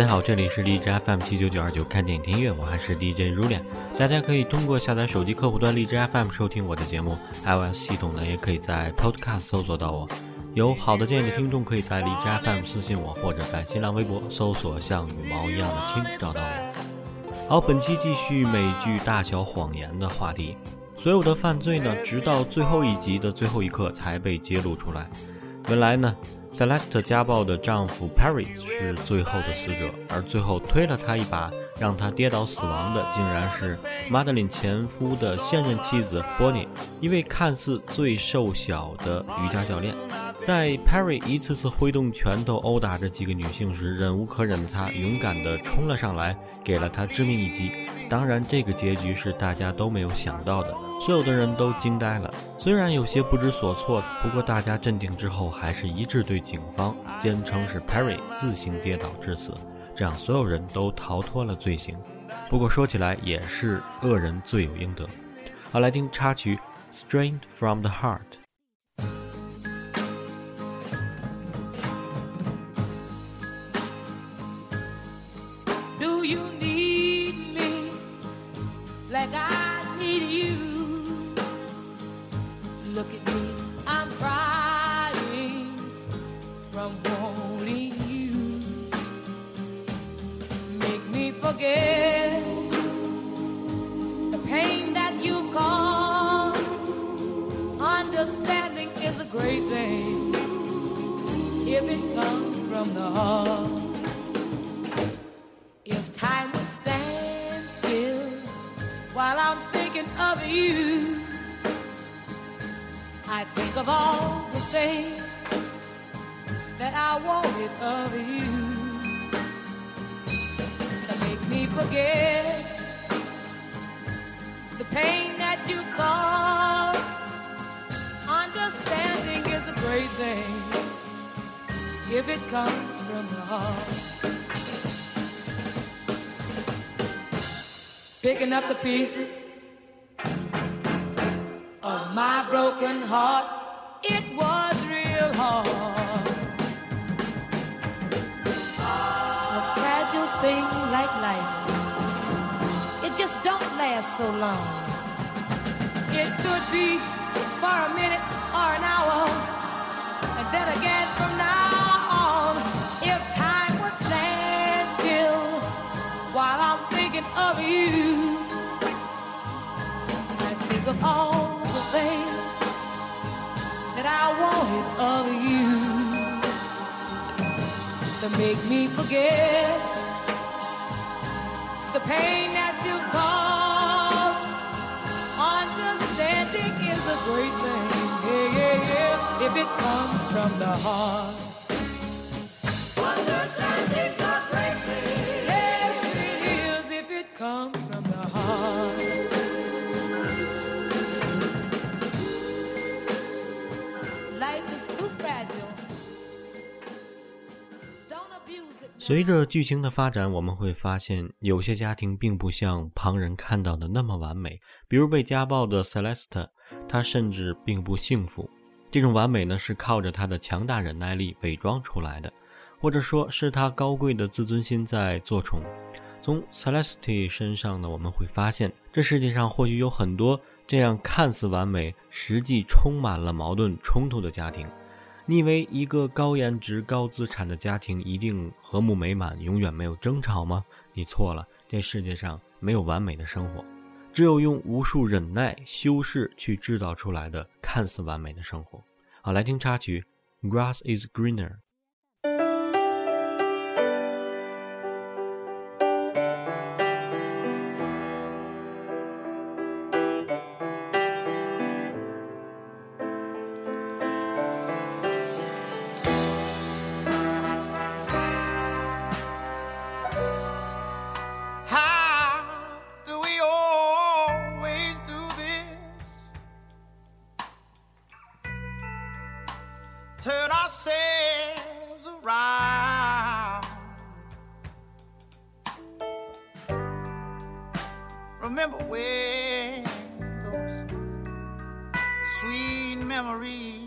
大家好，这里是荔枝 FM 七九九二九，看电影听音乐，我还是 DJ 如恋。大家可以通过下载手机客户端荔枝 FM 收听我的节目，iOS 系统呢也可以在 Podcast 搜索到我。有好的建议的听众可以在荔枝 FM 私信我，或者在新浪微博搜索“像羽毛一样的青”找到我。好，本期继续美剧《大小谎言》的话题。所有的犯罪呢，直到最后一集的最后一刻才被揭露出来。原来呢。Celeste 家暴的丈夫 Perry 是最后的死者，而最后推了他一把，让他跌倒死亡的，竟然是 Madeline 前夫的现任妻子 Bonnie，一位看似最瘦小的瑜伽教练。在 Perry 一次次挥动拳头殴打着几个女性时，忍无可忍的他勇敢地冲了上来，给了她致命一击。当然，这个结局是大家都没有想到的，所有的人都惊呆了。虽然有些不知所措，不过大家镇定之后，还是一致对警方坚称是 Perry 自行跌倒致死，这样所有人都逃脱了罪行。不过说起来，也是恶人罪有应得。好，来听插曲《Strained from the Heart》。If it comes from the heart. If time would stand still while I'm thinking of you, I think of all the things that I wanted of you forget the pain that you caused. Understanding is a great thing if it comes from the heart. Picking up the pieces of my broken heart, it was don't last so long. It could be for a minute or an hour, and then again from now. On, if time would stand still while I'm thinking of you. I think of all the things that I wanted of you to make me forget the pain great thing. Yeah, yeah, yeah. If it comes from the heart. Understanding's a great thing. Yes, it is. If it comes from the heart. 随着剧情的发展，我们会发现有些家庭并不像旁人看到的那么完美。比如被家暴的 Celeste，她甚至并不幸福。这种完美呢，是靠着她的强大忍耐力伪装出来的，或者说是她高贵的自尊心在作宠。从 Celeste 身上呢，我们会发现这世界上或许有很多这样看似完美，实际充满了矛盾冲突的家庭。你以为一个高颜值、高资产的家庭一定和睦美满，永远没有争吵吗？你错了，这世界上没有完美的生活，只有用无数忍耐、修饰去制造出来的看似完美的生活。好，来听插曲《Grass Is Greener》。Remember when those sweet memories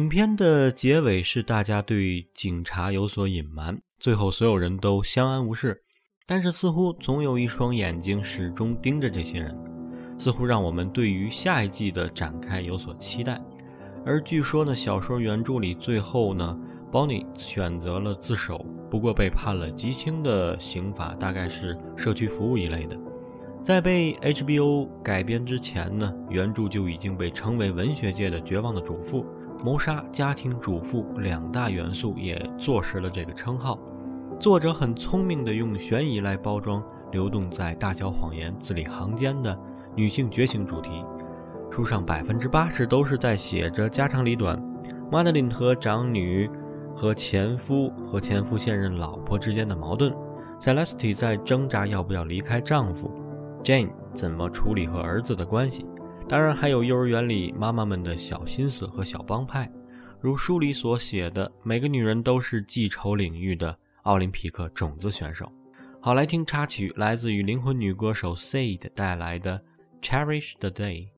影片的结尾是大家对警察有所隐瞒，最后所有人都相安无事。但是似乎总有一双眼睛始终盯着这些人，似乎让我们对于下一季的展开有所期待。而据说呢，小说原著里最后呢，Bonnie 选择了自首，不过被判了极轻的刑罚，大概是社区服务一类的。在被 HBO 改编之前呢，原著就已经被称为文学界的绝望的主妇。谋杀、家庭主妇两大元素也坐实了这个称号。作者很聪明地用悬疑来包装流动在大小谎言字里行间的女性觉醒主题。书上百分之八十都是在写着家长里短，Madeline 和长女和前夫和前夫现任老婆之间的矛盾，Celeste 在挣扎要不要离开丈夫，Jane 怎么处理和儿子的关系。当然，还有幼儿园里妈妈们的小心思和小帮派，如书里所写的，每个女人都是记仇领域的奥林匹克种子选手。好，来听插曲，来自于灵魂女歌手 Said 带来的《Cherish the Day》。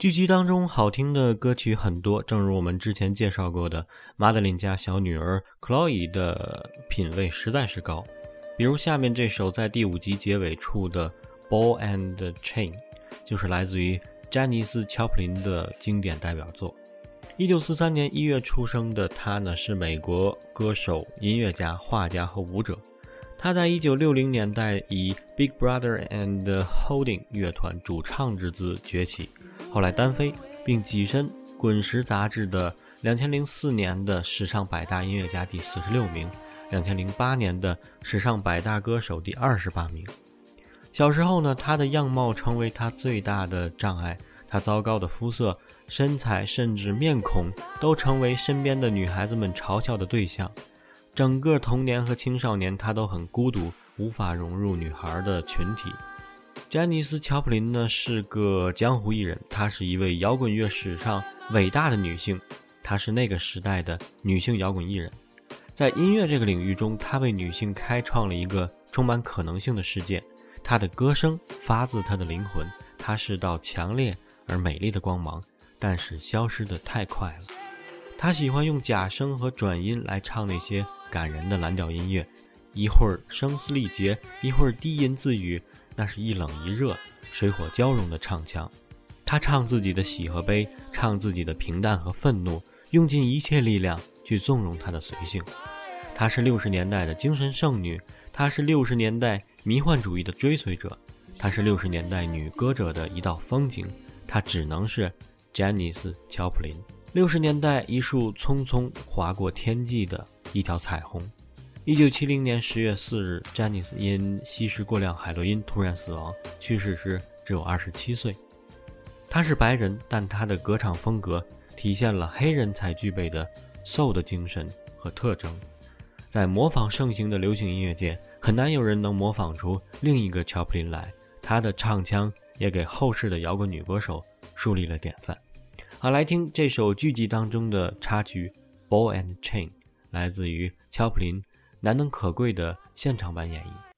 剧集当中好听的歌曲很多，正如我们之前介绍过的，马德琳家小女儿 Chloe 的品味实在是高。比如下面这首在第五集结尾处的《Ball and Chain》，就是来自于詹尼斯·乔普林的经典代表作。一九四三年一月出生的他呢，是美国歌手、音乐家、画家和舞者。他在一九六零年代以 Big Brother and Holding 乐团主唱之姿崛起。后来单飞，并跻身《滚石》杂志的两千零四年的时尚百大音乐家第四十六名，两千零八年的时尚百大歌手第二十八名。小时候呢，他的样貌成为他最大的障碍，他糟糕的肤色、身材甚至面孔都成为身边的女孩子们嘲笑的对象。整个童年和青少年，他都很孤独，无法融入女孩的群体。詹尼斯·乔普林呢是个江湖艺人，她是一位摇滚乐史上伟大的女性，她是那个时代的女性摇滚艺人。在音乐这个领域中，她为女性开创了一个充满可能性的世界。她的歌声发自她的灵魂，她是道强烈而美丽的光芒，但是消失得太快了。她喜欢用假声和转音来唱那些感人的蓝调音乐，一会儿声嘶力竭，一会儿低吟自语。那是一冷一热、水火交融的唱腔，他唱自己的喜和悲，唱自己的平淡和愤怒，用尽一切力量去纵容他的随性。她是六十年代的精神剩女，她是六十年代迷幻主义的追随者，她是六十年代女歌者的一道风景，她只能是詹妮斯·乔普林，六十年代一束匆匆划过天际的一条彩虹。一九七零年十月四日，詹妮斯因吸食过量海洛因突然死亡，去世时只有二十七岁。他是白人，但他的歌唱风格体现了黑人才具备的 soul 的精神和特征。在模仿盛行的流行音乐界，很难有人能模仿出另一个乔普林来。他的唱腔也给后世的摇滚女歌手树立了典范。好，来听这首剧集当中的插曲《Ball and Chain》，来自于乔普林。难能可贵的现场版演绎。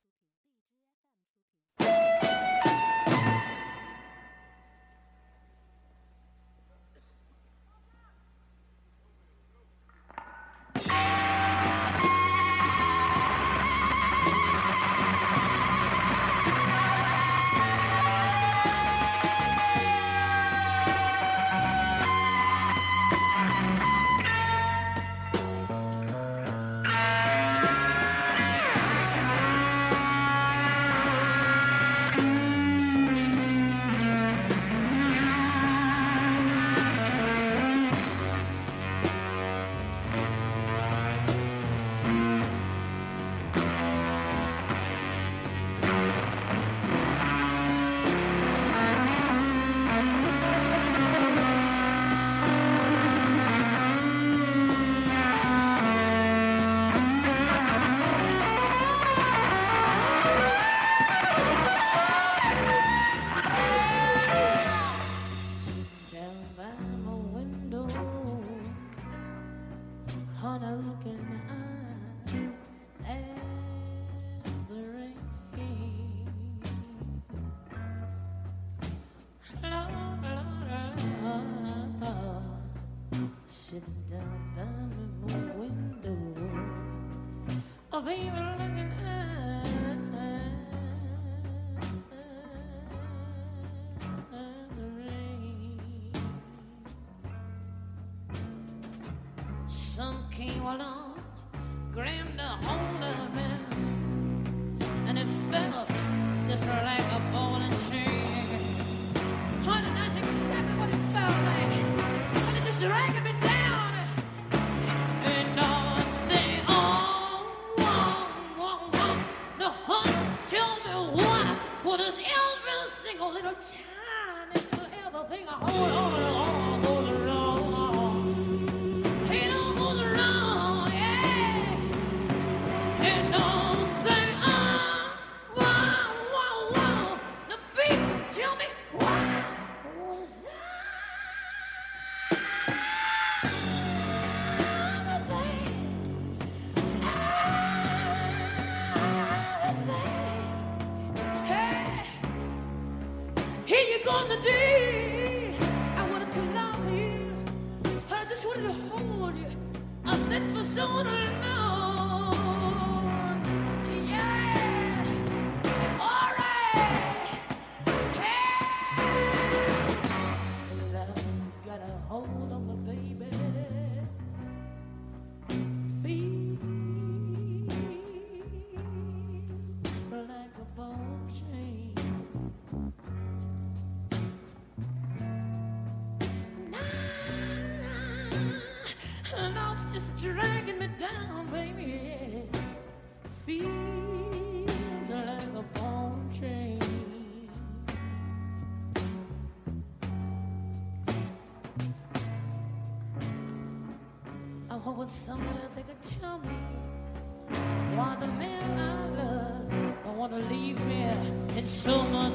just dragging me down, baby. Feels like a bone train. I want somewhere they could tell me why the man I love don't want to leave me in so much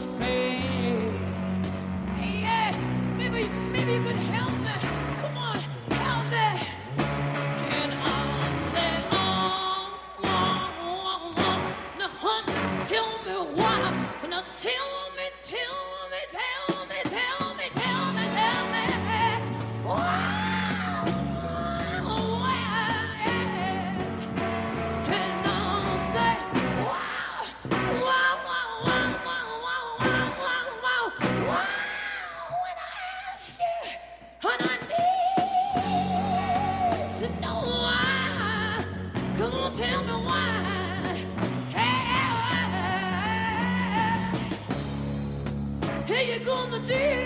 on the deal.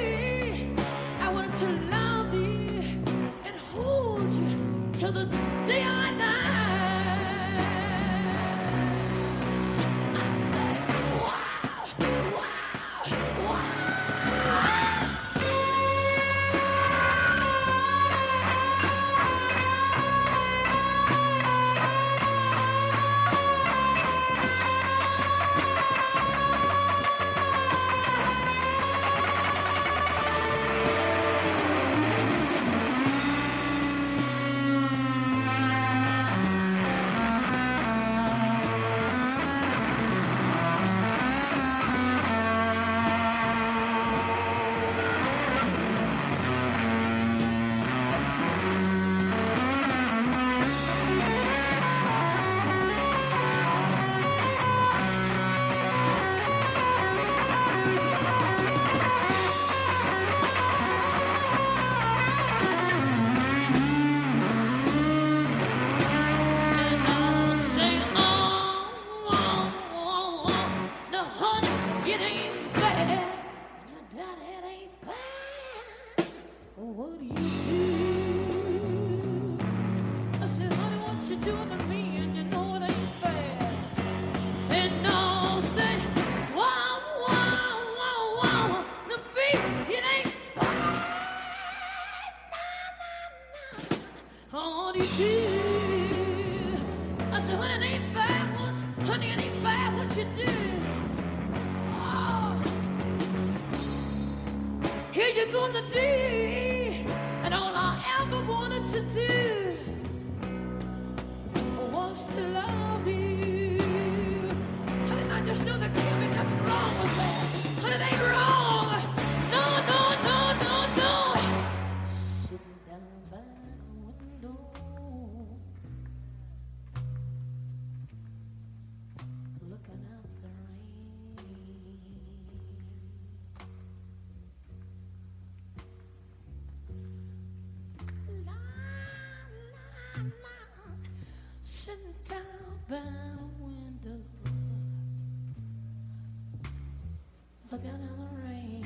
Look out at the rain.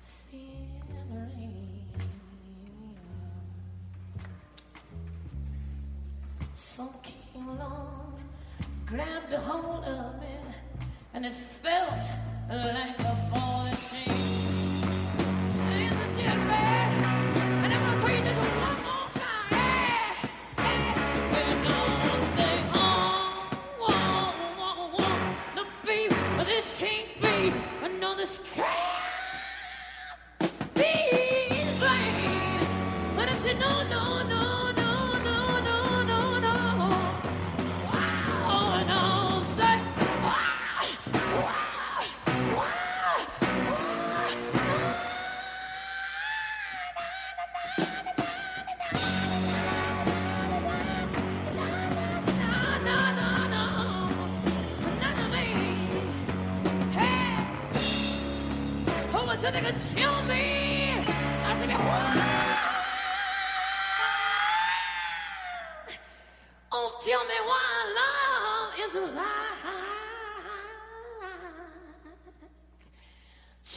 See the rain. Some came along, grabbed a hold of me, and it felt like a ball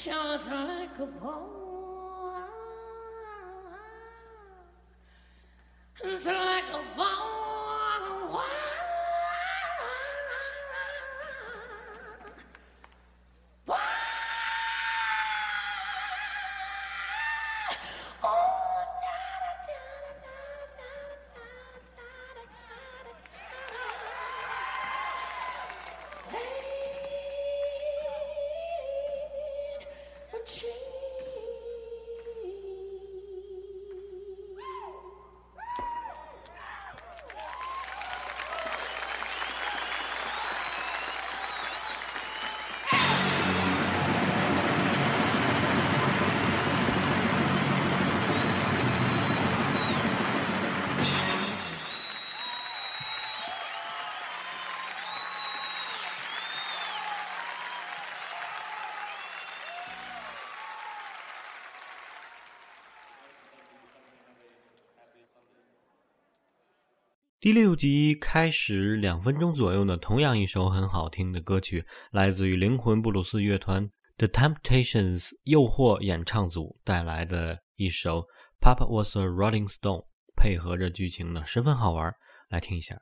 Just like a bone. 第六集开始两分钟左右的，同样一首很好听的歌曲，来自于灵魂布鲁斯乐团 The Temptations 诱惑演唱组带来的一首《Papa Was a Rolling Stone》，配合着剧情呢，十分好玩，来听一下。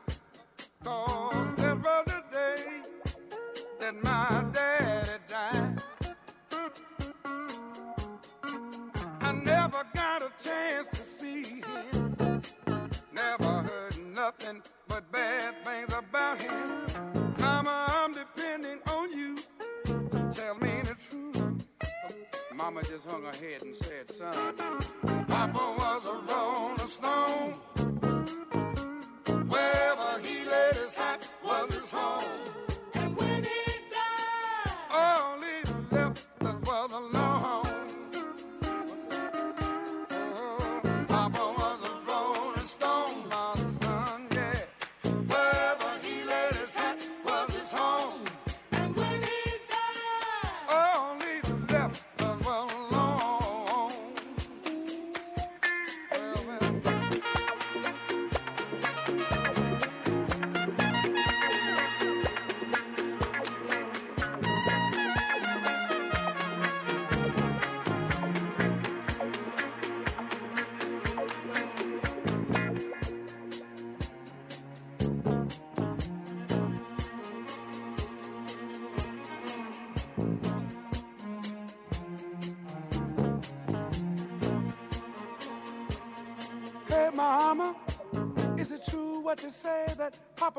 bad things about him. Mama, I'm depending on you. Tell me the truth. Mama just hung her head and said, son, Papa was a rolling stone.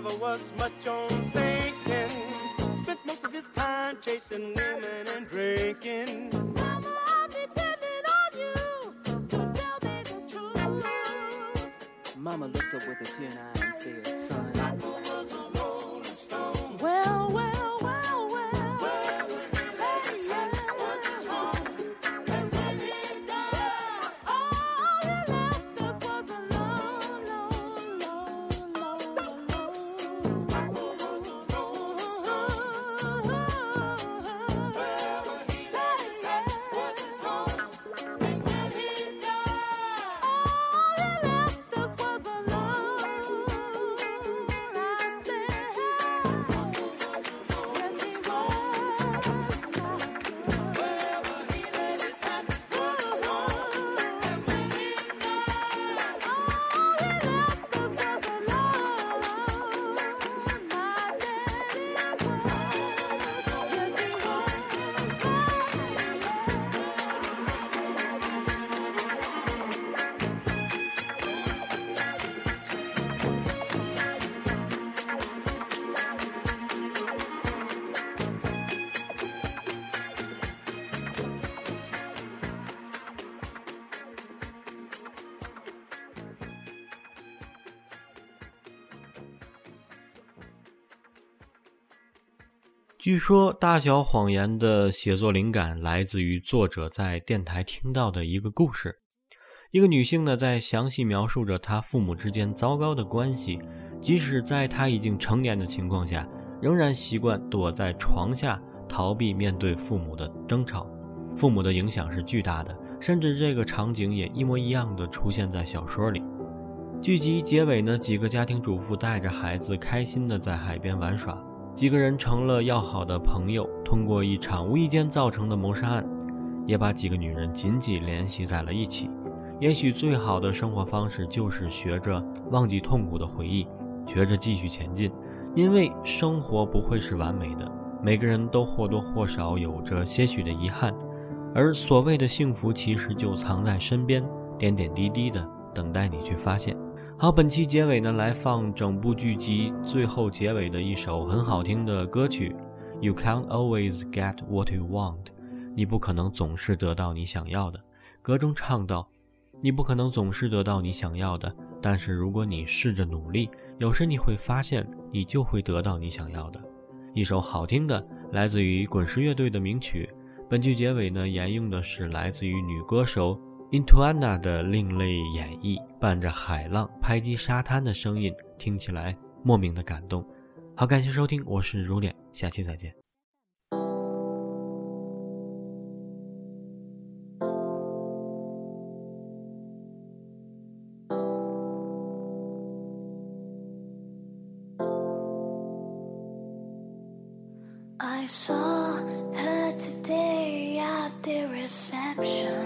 never was much on 据说《大小谎言》的写作灵感来自于作者在电台听到的一个故事。一个女性呢，在详细描述着她父母之间糟糕的关系，即使在她已经成年的情况下，仍然习惯躲在床下逃避面对父母的争吵。父母的影响是巨大的，甚至这个场景也一模一样的出现在小说里。剧集结尾呢，几个家庭主妇带着孩子开心的在海边玩耍，几个人成了要好的朋友。通过一场无意间造成的谋杀案，也把几个女人紧紧联系在了一起。也许最好的生活方式就是学着忘记痛苦的回忆，学着继续前进，因为生活不会是完美的，每个人都或多或少有着些许的遗憾，而所谓的幸福其实就藏在身边，点点滴滴的等待你去发现。好，本期结尾呢，来放整部剧集最后结尾的一首很好听的歌曲，You can't always get what you want，你不可能总是得到你想要的。歌中唱道。你不可能总是得到你想要的，但是如果你试着努力，有时你会发现，你就会得到你想要的。一首好听的，来自于滚石乐队的名曲。本剧结尾呢，沿用的是来自于女歌手 Intuana 的另类演绎，伴着海浪拍击沙滩的声音，听起来莫名的感动。好，感谢收听，我是如脸，下期再见。I saw her today at the reception.